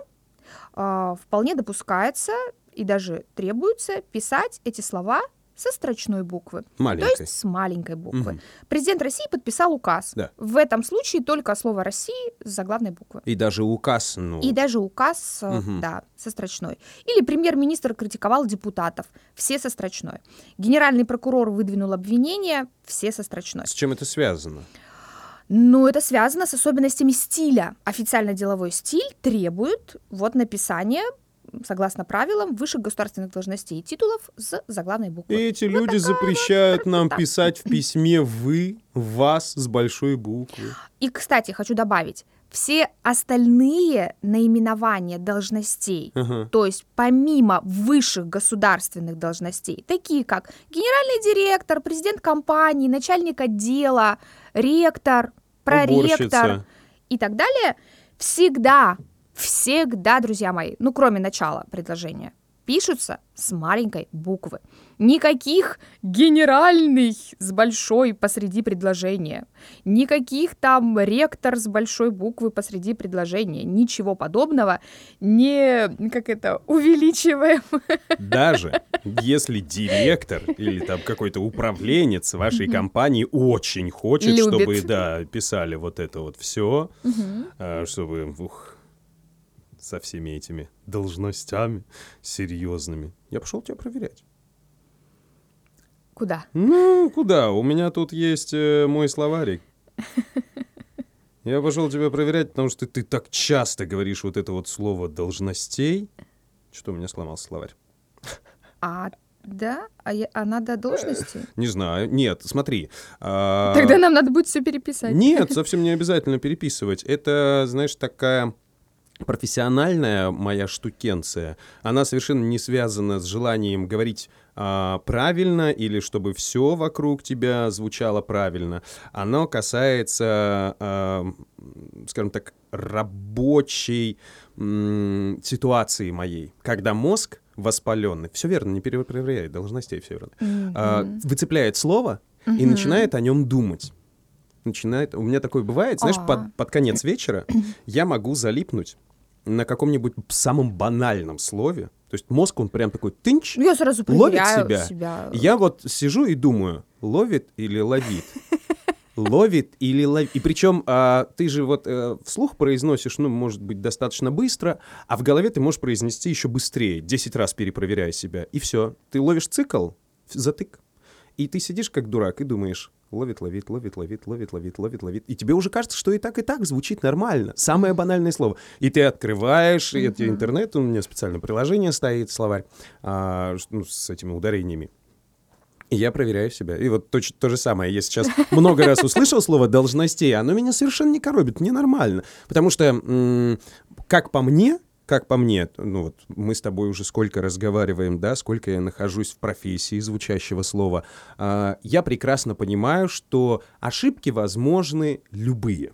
а, вполне допускается и даже требуется писать эти слова со строчной буквы, то Маленькой. есть с маленькой буквы. Мгм. Президент России подписал указ. Да. В этом случае только слово России с заглавной буквы. И даже указ, ну... И даже указ, Мгм. да, со строчной. Или премьер-министр критиковал депутатов, все со строчной. Генеральный прокурор выдвинул обвинение, все со строчной. С чем это связано? Но это связано с особенностями стиля. Официально-деловой стиль требует вот написания, согласно правилам, высших государственных должностей и титулов с заглавной И буквы. эти люди запрещают нам так. писать в письме «вы», «вас» с большой буквы. И, кстати, хочу добавить, все остальные наименования должностей, Ага. то есть помимо высших государственных должностей, такие как генеральный директор, президент компании, начальник отдела, ректор, проректор Уборщица. и так далее, всегда, всегда, друзья мои, ну кроме начала предложения, пишутся с маленькой буквы. Никаких генеральный с большой посреди предложения. Никаких там ректор с большой буквы посреди предложения. Ничего подобного. Не, как это, увеличиваем. Даже (laughs) если директор или там какой-то управленец вашей компании очень хочет, Любит. чтобы, да, писали вот это вот все, чтобы, ух, со всеми этими должностями серьезными. Я пошел тебя проверять. Куда? Ну, куда? У меня тут есть э, мой словарик. Я пошел тебя проверять, потому что ты так часто говоришь вот это вот слово должностей. Что у меня сломался словарь? А, да? А, я- а надо должности? Не знаю. Нет, смотри. а, Тогда нам надо будет все переписать. Нет, совсем не обязательно переписывать. Это, знаешь, такая профессиональная моя штукенция. Она совершенно не связана с желанием говорить а, правильно или чтобы все вокруг тебя звучало правильно. Оно касается, а, скажем так, рабочей м, ситуации моей, когда мозг воспаленный, все верно, не перепроверяй должностей, все верно, а, выцепляет слово и начинает о нем думать. Начинает. У меня такое бывает, знаешь, под, под конец вечера я могу залипнуть на каком-нибудь самом банальном слове. То есть мозг, он прям такой тынч, Ну, я сразу ловит проверяю себя. Я вот сижу и думаю, ловит или ловит? (laughs) Ловит или ловит? И причем а, ты же вот э, вслух произносишь, ну, может быть, достаточно быстро, а в голове ты можешь произнести еще быстрее, 10 раз перепроверяя себя, и все. Ты ловишь цикл, затык, и ты сидишь как дурак и думаешь, ловит, ловит, ловит, ловит, ловит, ловит, ловит, ловит. И тебе уже кажется, что и так, и так звучит нормально. Самое банальное слово. И ты открываешь, и это интернет, у меня специальное приложение стоит, словарь, а, ну, с этими ударениями. И я проверяю себя. И вот то, то же самое. Я сейчас много раз услышал слово «должностей», оно меня совершенно не коробит, мне нормально. Потому что, как по мне, как по мне, ну вот мы с тобой уже сколько разговариваем, да, сколько я нахожусь в профессии звучащего слова, а, я прекрасно понимаю, что ошибки возможны любые.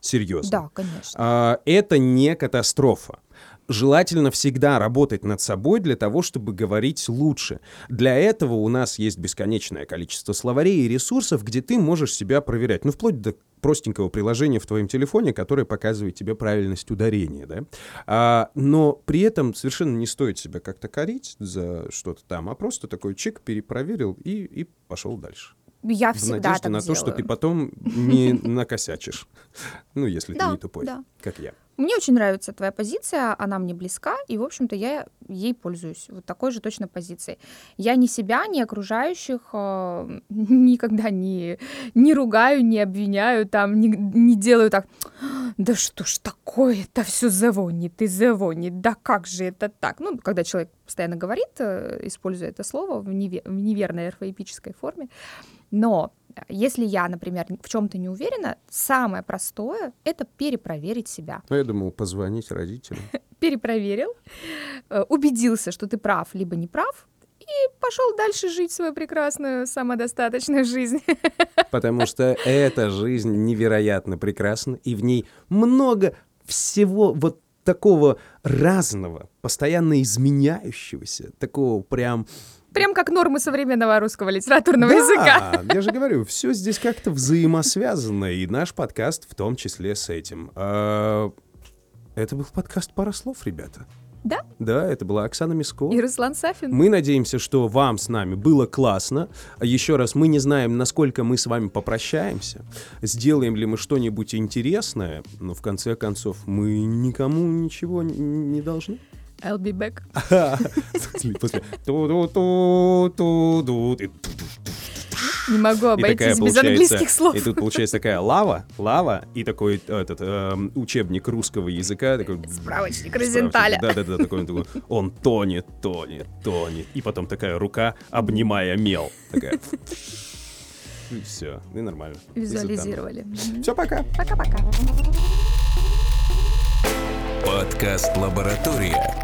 Серьезно. Да, конечно. А, это не катастрофа. Желательно всегда работать над собой для того, чтобы говорить лучше. Для этого у нас есть бесконечное количество словарей и ресурсов, где ты можешь себя проверять. Ну, вплоть до простенького приложения в твоем телефоне, которое показывает тебе правильность ударения, да. А, но при этом совершенно не стоит себя как-то корить за что-то там, а просто такой чик перепроверил и, и пошел дальше. Я В всегда надежде так на то, что ты делаю. потом не накосячишь. (laughs) Ну, если ты не тупой, как я. Мне очень нравится твоя позиция, она мне близка, и, в общем-то, я ей пользуюсь. Вот такой же точно позицией. Я ни себя, ни окружающих э, (laughs) никогда не, не ругаю, не обвиняю, там, не, не делаю так, да что ж такое-то все завонит и завонит, да как же это так? Ну, когда человек постоянно говорит, э, используя это слово в, неве- в неверной орфоэпической форме, но если я, например, в чем-то не уверена, самое простое — это перепроверить себя Ну, я думал, позвонить родителям. (laughs) перепроверил, э, убедился, что ты прав, либо не прав, и пошел дальше жить свою прекрасную самодостаточную жизнь. (laughs) Потому что эта жизнь невероятно прекрасна, и в ней много всего вот такого разного, постоянно изменяющегося, такого прям Прям как нормы современного русского литературного языка. Да, (laughs) я же говорю, все здесь как-то взаимосвязано, и наш подкаст в том числе с этим. А, Это был подкаст «Пара слов», ребята. Да. Да, это была Оксана Миско. И Руслан Сафин. Мы надеемся, что вам с нами было классно. Еще раз, мы не знаем, насколько мы с вами попрощаемся, сделаем ли мы что-нибудь интересное, но в конце концов мы никому ничего не должны. I'll be back. (laughs) После ту-ду-ту-ту-ду, Не могу обойтись без английских слов. и тут получается такая лава, лава, и такой этот эм, учебник русского языка, такой Справочник справочник, Розенталя. Да-да-да, такой, он такой, он тонет, тонет, тонет, и потом такая рука, обнимая мел, такая. И все, и нормально. Визуализировали. Все, пока. Пока-пока. Подкаст «Лаборатория».